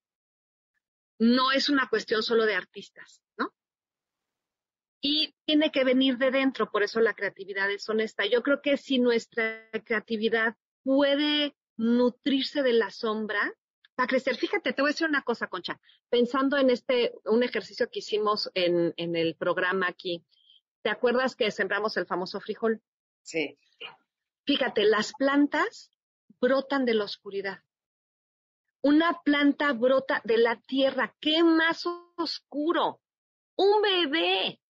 No es una cuestión solo de artistas, ¿no? Y tiene que venir de dentro, por eso la creatividad es honesta. Yo creo que si nuestra creatividad puede nutrirse de la sombra para crecer. Fíjate, te voy a decir una cosa, Concha. Pensando en este, un ejercicio que hicimos en, en el programa aquí, ¿te acuerdas que sembramos el famoso frijol? Sí. Fíjate, las plantas brotan de la oscuridad. Una planta brota de la tierra. ¿Qué más oscuro? Un bebé.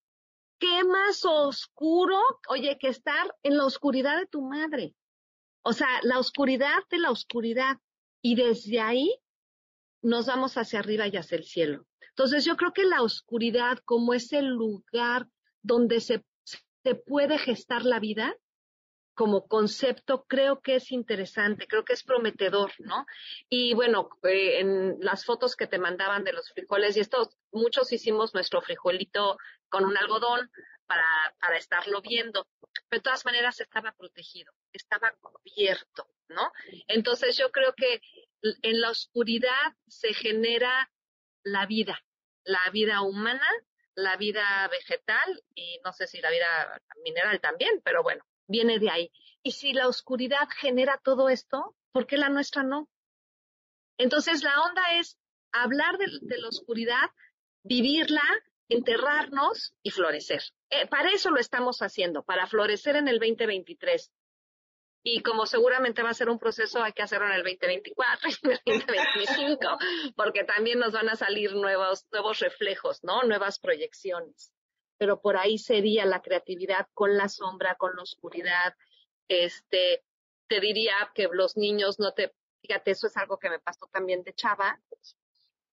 ¿Qué más oscuro? Oye, que estar en la oscuridad de tu madre. O sea, la oscuridad de la oscuridad. Y desde ahí nos vamos hacia arriba y hacia el cielo. Entonces yo creo que la oscuridad como es el lugar donde se, se puede gestar la vida, como concepto creo que es interesante, creo que es prometedor, ¿no? Y bueno, eh, en las fotos que te mandaban de los frijoles, y esto, muchos hicimos nuestro frijolito con un algodón para, para estarlo viendo, pero de todas maneras estaba protegido estaba cubierto, ¿no? Entonces yo creo que en la oscuridad se genera la vida, la vida humana, la vida vegetal y no sé si la vida mineral también, pero bueno, viene de ahí. Y si la oscuridad genera todo esto, ¿por qué la nuestra no? Entonces la onda es hablar de, la oscuridad, vivirla, enterrarnos y florecer. Eh, para eso lo estamos haciendo, para florecer en el 2023. Y como seguramente va a ser un proceso, hay que hacerlo en el 2024 y en el 2025, porque también nos van a salir nuevos, nuevos reflejos, ¿no? Nuevas proyecciones. Pero por ahí sería la creatividad con la sombra, con la oscuridad. Este, te diría que los niños no te, fíjate, eso es algo que me pasó también de chava,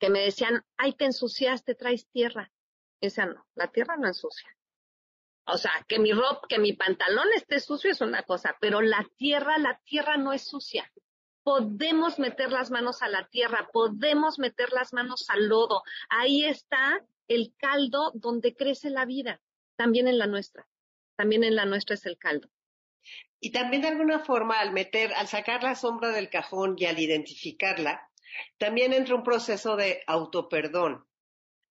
que me decían, ay, te ensuciaste, traes tierra. Decían, no, la tierra no ensucia. O sea, que mi ropa, que mi pantalón esté sucio es una cosa, pero la tierra, la tierra no es sucia. Podemos meter las manos a la tierra, podemos meter las manos al lodo. Ahí está el caldo donde crece la vida, también en la nuestra. También en la nuestra es el caldo. Y también de alguna forma al meter, al sacar la sombra del cajón y al identificarla, también entra un proceso de autoperdón.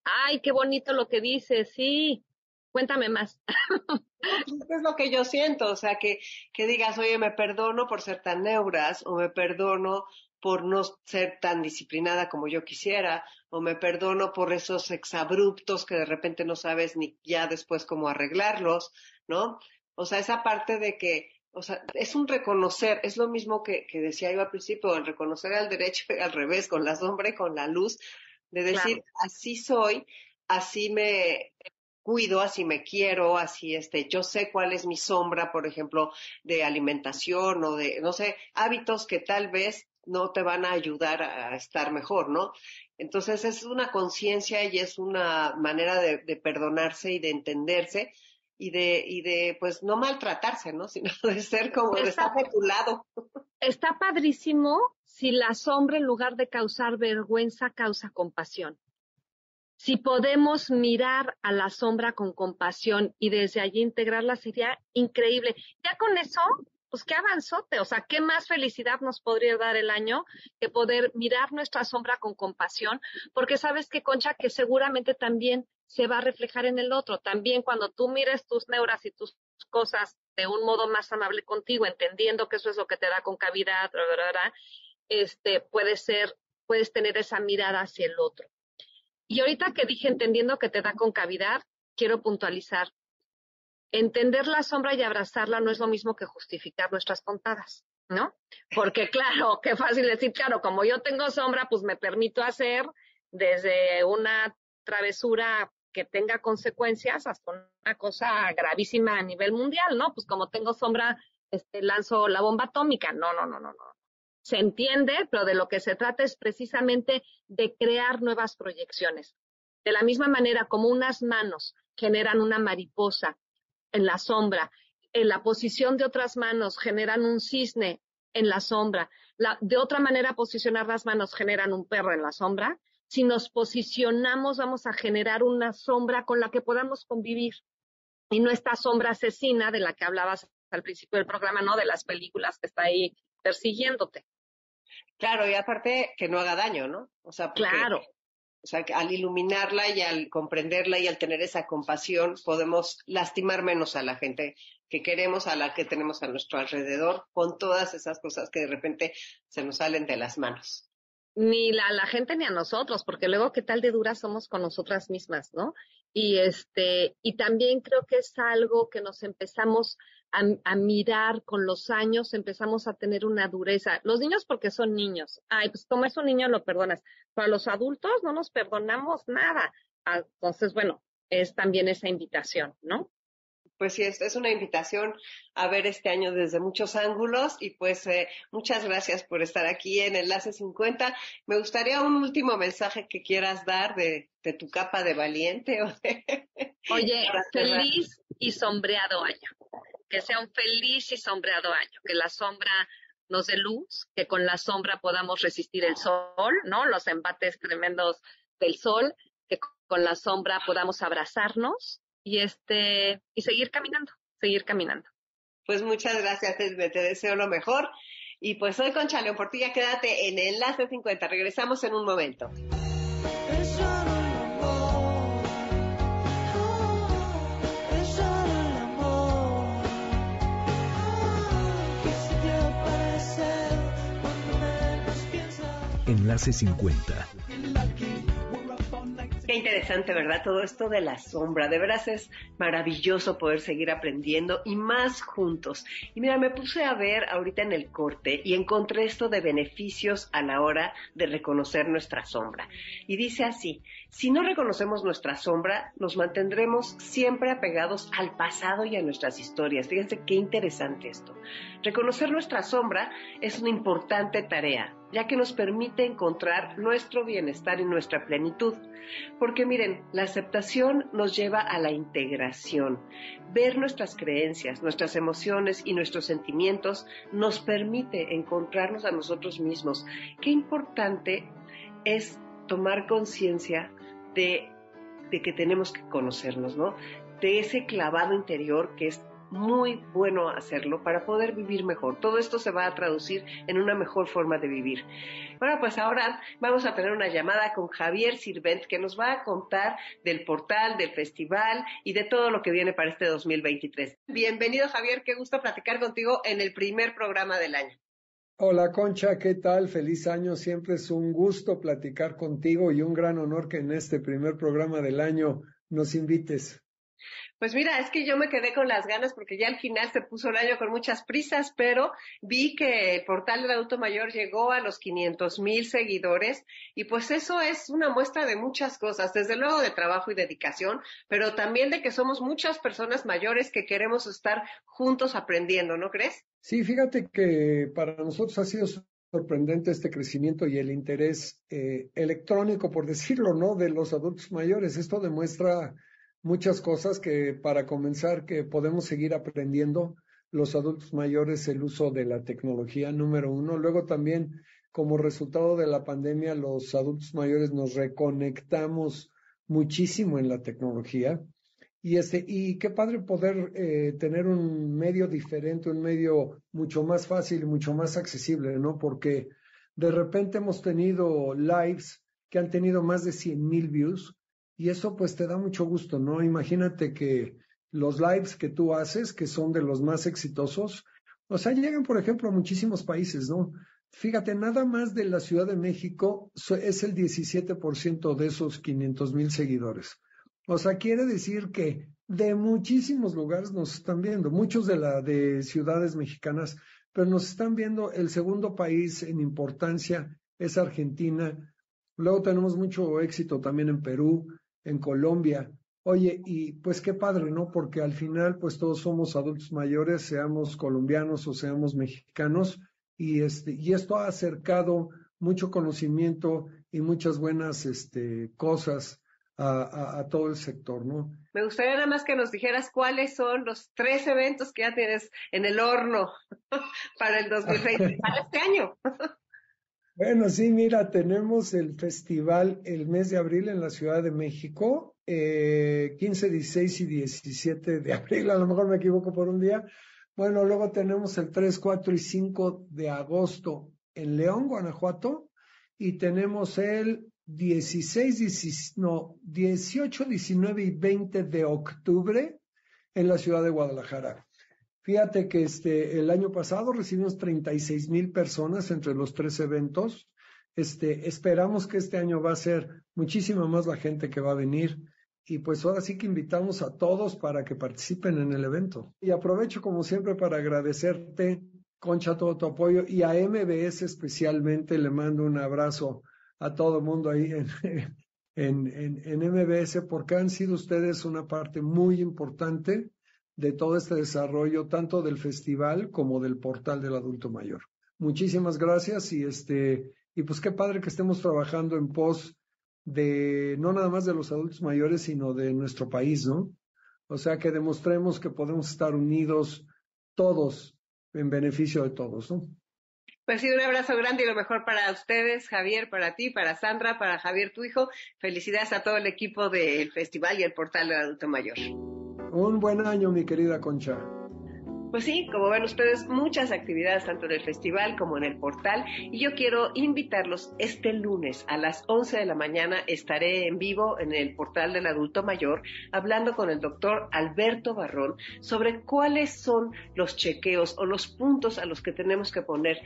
Ay, qué bonito lo que dices, sí. Cuéntame más. es lo que yo siento, o sea, que, que digas, oye, me perdono por ser tan neuras, o me perdono por no ser tan disciplinada como yo quisiera, o me perdono por esos exabruptos que de repente no sabes ni ya después cómo arreglarlos, ¿no? O sea, esa parte de que, o sea, es un reconocer, es lo mismo que, que decía yo al principio, el reconocer al derecho y al revés, con la sombra y con la luz, de decir, así soy, así me, cuido, así me quiero, así este, yo sé cuál es mi sombra, por ejemplo, de alimentación o de, no sé, hábitos que tal vez no te van a ayudar a estar mejor, ¿no? Entonces es una conciencia y es una manera de, perdonarse y de entenderse y de, y de, pues, no maltratarse, ¿no? <laughs> Sino de ser como de estar de tu lado. Está padrísimo si la sombra en lugar de causar vergüenza causa compasión. Si podemos mirar a la sombra con compasión y desde allí integrarla sería increíble. Ya con eso, pues qué avanzote, o sea, qué más felicidad nos podría dar el año que poder mirar nuestra sombra con compasión, porque sabes que Concha, que seguramente también se va a reflejar en el otro. También cuando tú mires tus neuras y tus cosas de un modo más amable contigo, entendiendo que eso es lo que te da concavidad, este, puede ser, puedes tener esa mirada hacia el otro. Y ahorita que dije entendiendo que te da concavidad, quiero puntualizar. Entender la sombra y abrazarla no es lo mismo que justificar nuestras contadas, ¿no? Porque claro, <laughs> qué fácil decir, claro, como yo tengo sombra, pues me permito hacer desde una travesura que tenga consecuencias hasta una cosa gravísima a nivel mundial, ¿no? Pues como tengo sombra, este, lanzo la bomba atómica. No, no, no, no, no se entiende, pero de lo que se trata es precisamente de crear nuevas proyecciones. De la misma manera como unas manos generan una mariposa en la sombra, en la posición de otras manos generan un cisne en la sombra, de otra manera posicionar las manos generan un perro en la sombra, si nos posicionamos vamos a generar una sombra con la que podamos convivir y no esta sombra asesina de la que hablabas al principio del programa, ¿no? De las películas que está ahí persiguiéndote. Claro, y aparte que no haga daño, ¿no? O sea, claro. O sea, al iluminarla y al comprenderla y al tener esa compasión, podemos lastimar menos a la gente que queremos, a la que tenemos a nuestro alrededor, con todas esas cosas que de repente se nos salen de las manos. Ni a la gente ni a nosotros, porque luego qué tal de duras somos con nosotras mismas, ¿no? Y este, y también creo que es algo que nos empezamos a, mirar con los años, empezamos a tener una dureza. Los niños porque son niños. Ay, pues como es un niño lo perdonas. Para los adultos no nos perdonamos nada. Ah, entonces, bueno, es también esa invitación, ¿no? Pues sí, es, es una invitación a ver este año desde muchos ángulos y pues eh, muchas gracias por estar aquí en Enlace 50. Me gustaría un último mensaje que quieras dar de, de tu capa de valiente. <laughs> Oye, <laughs> feliz y sombreado año que sea un feliz y sombreado año, que la sombra nos dé luz, que con la sombra podamos resistir el sol, ¿no? Los embates tremendos del sol, que con la sombra podamos abrazarnos y este y seguir caminando, seguir caminando. Pues muchas gracias, Esme, te deseo lo mejor. Y pues soy Concha León Portilla, quédate en Enlace 50. Regresamos en un momento. Enlace 50. Interesante, ¿verdad? Todo esto de la sombra. De veras es maravilloso poder seguir aprendiendo y más juntos. Y mira, me puse a ver ahorita en el corte y encontré esto de beneficios a la hora de reconocer nuestra sombra. Y dice así, si no reconocemos nuestra sombra, nos mantendremos siempre apegados al pasado y a nuestras historias. Fíjense qué interesante esto. Reconocer nuestra sombra es una importante tarea ya que nos permite encontrar nuestro bienestar y nuestra plenitud. Porque miren, la aceptación nos lleva a la integración. Ver nuestras creencias, nuestras emociones y nuestros sentimientos nos permite encontrarnos a nosotros mismos. Qué importante es tomar conciencia de, de que tenemos que conocernos, ¿no? De ese clavado interior que es muy bueno hacerlo para poder vivir mejor. Todo esto se va a traducir en una mejor forma de vivir. Bueno, pues ahora vamos a tener una llamada con Javier Sirvent que nos va a contar del portal, del festival y de todo lo que viene para este 2023. Bienvenido Javier, qué gusto platicar contigo en el primer programa del año. Hola Concha, ¿qué tal? Feliz año. Siempre es un gusto platicar contigo y un gran honor que en este primer programa del año nos invites. Pues mira, es que yo me quedé con las ganas porque ya al final se puso el año con muchas prisas, pero vi que el portal del adulto mayor llegó a los 500 mil seguidores y pues eso es una muestra de muchas cosas, desde luego de trabajo y dedicación, pero también de que somos muchas personas mayores que queremos estar juntos aprendiendo, ¿no crees? Sí, fíjate que para nosotros ha sido sorprendente este crecimiento y el interés eh, electrónico, por decirlo, ¿no? De los adultos mayores. Esto demuestra muchas cosas que para comenzar que podemos seguir aprendiendo los adultos mayores el uso de la tecnología, número uno. Luego también, como resultado de la pandemia, los adultos mayores nos reconectamos muchísimo en la tecnología. Y, este, y qué padre poder eh, tener un medio diferente, un medio mucho más fácil mucho más accesible, ¿no? Porque de repente hemos tenido lives que han tenido más de 100 mil views y eso pues te da mucho gusto, ¿no? Imagínate que los lives que tú haces, que son de los más exitosos, o sea, llegan, por ejemplo, a muchísimos países, ¿no? Fíjate, nada más de la Ciudad de México es el 17% de esos 500 mil seguidores. O sea, quiere decir que de muchísimos lugares nos están viendo, muchos de la de ciudades mexicanas, pero nos están viendo el segundo país en importancia es Argentina. Luego tenemos mucho éxito también en Perú, en Colombia. Oye, y pues qué padre, ¿no? Porque al final, pues todos somos adultos mayores, seamos colombianos o seamos mexicanos, y este, y esto ha acercado mucho conocimiento y muchas buenas este, cosas a, a, todo el sector, ¿no? Me gustaría nada más que nos dijeras cuáles son los tres eventos que ya tienes en el horno <laughs> para el 2020, para este año. <laughs> Bueno, sí, mira, tenemos el festival el mes de abril en la Ciudad de México, eh, 15, 16 y 17 de <laughs> abril, a lo mejor me equivoco por un día. Bueno, luego tenemos el 3, 4 y 5 de agosto en León, Guanajuato, y tenemos el 16, no, 18, 19 y 20 de octubre en la ciudad de Guadalajara. Fíjate que este, el año pasado recibimos 36 mil personas entre los tres eventos. Este, esperamos que este año va a ser muchísima más la gente que va a venir. Y pues ahora sí que invitamos a todos para que participen en el evento. Y aprovecho como siempre para agradecerte, Concha, todo tu apoyo y a MBS especialmente le mando un abrazo a todo el mundo ahí en, <laughs> en, en, en MBS porque han sido ustedes una parte muy importante de todo este desarrollo, tanto del festival como del portal del adulto mayor. Muchísimas gracias y este, y pues qué padre que estemos trabajando en pos de no nada más de los adultos mayores, sino de nuestro país, ¿no? O sea, que demostremos que podemos estar unidos todos en beneficio de todos, ¿no? Pues sí, un abrazo grande y lo mejor para ustedes, Javier, para ti, para Sandra, para Javier, tu hijo. Felicidades a todo el equipo del festival y el portal del adulto mayor. Un buen año, mi querida Concha. Pues sí, como ven ustedes, muchas actividades tanto en el festival como en el portal. Y yo quiero invitarlos este lunes a las 11 de la mañana. Estaré en vivo en el portal del adulto mayor hablando con el doctor Alberto Barrón sobre cuáles son los chequeos o los puntos a los que tenemos que poner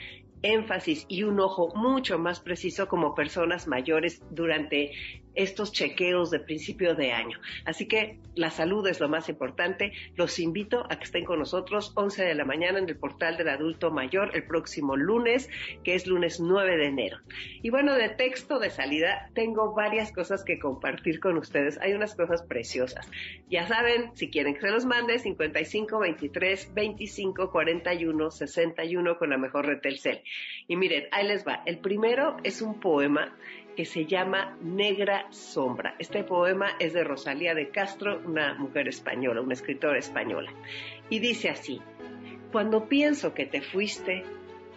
énfasis y un ojo mucho más preciso como personas mayores durante estos chequeos de principio de año. Así que la salud es lo más importante. Los invito a que estén con nosotros 11 de la mañana en el portal del adulto mayor el próximo lunes, que es lunes 9 de enero. Y bueno, de texto de salida tengo varias cosas que compartir con ustedes. Hay unas cosas preciosas. Ya saben, si quieren que se los mande, 55 23 25 41 61 con la mejor red Telcel. Y miren, ahí les va. El primero es un poema que se llama Negra Sombra. Este poema es de Rosalía de Castro, una mujer española, una escritora española. Y dice así, cuando pienso que te fuiste,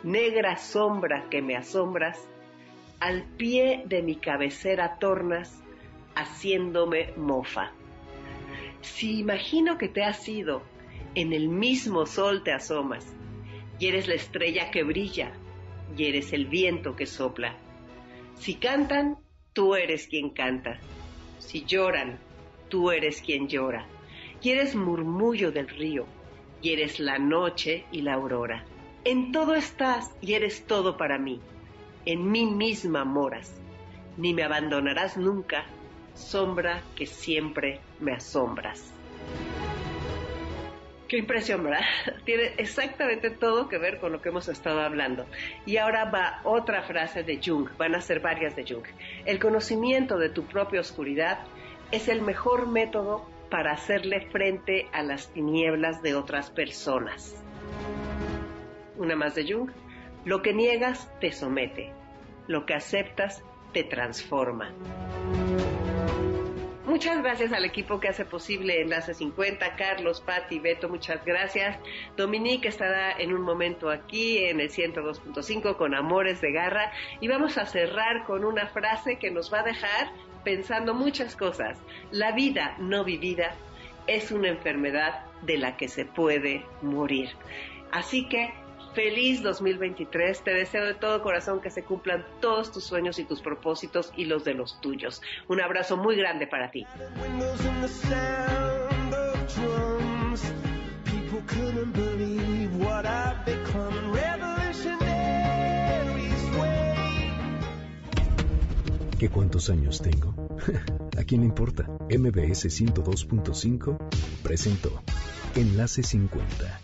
negra sombra que me asombras, al pie de mi cabecera tornas, haciéndome mofa. Si imagino que te has ido, en el mismo sol te asomas, y eres la estrella que brilla, y eres el viento que sopla si cantan, tú eres quien canta. Si lloran, tú eres quien llora. Y eres murmullo del río, y eres la noche y la aurora. En todo estás y eres todo para mí. En mí misma moras. Ni me abandonarás nunca, sombra que siempre me asombras. Qué impresión, ¿verdad? <laughs> Tiene exactamente todo que ver con lo que hemos estado hablando. Y ahora va otra frase de Jung, van a ser varias de Jung. El conocimiento de tu propia oscuridad es el mejor método para hacerle frente a las tinieblas de otras personas. Una más de Jung. Lo que niegas te somete, lo que aceptas te transforma. Muchas gracias al equipo que hace posible Enlace 50, Carlos, Patti, Beto, muchas gracias. Dominique estará en un momento aquí en el 102.5 con Amores de Garra y vamos a cerrar con una frase que nos va a dejar pensando muchas cosas. La vida no vivida es una enfermedad de la que se puede morir. Así que Feliz 2023. Te deseo de todo corazón que se cumplan todos tus sueños y tus propósitos y los de los tuyos. Un abrazo muy grande para ti. ¿Qué cuántos años tengo? <laughs> ¿A quién le importa? MBS 102.5 presentó Enlace 50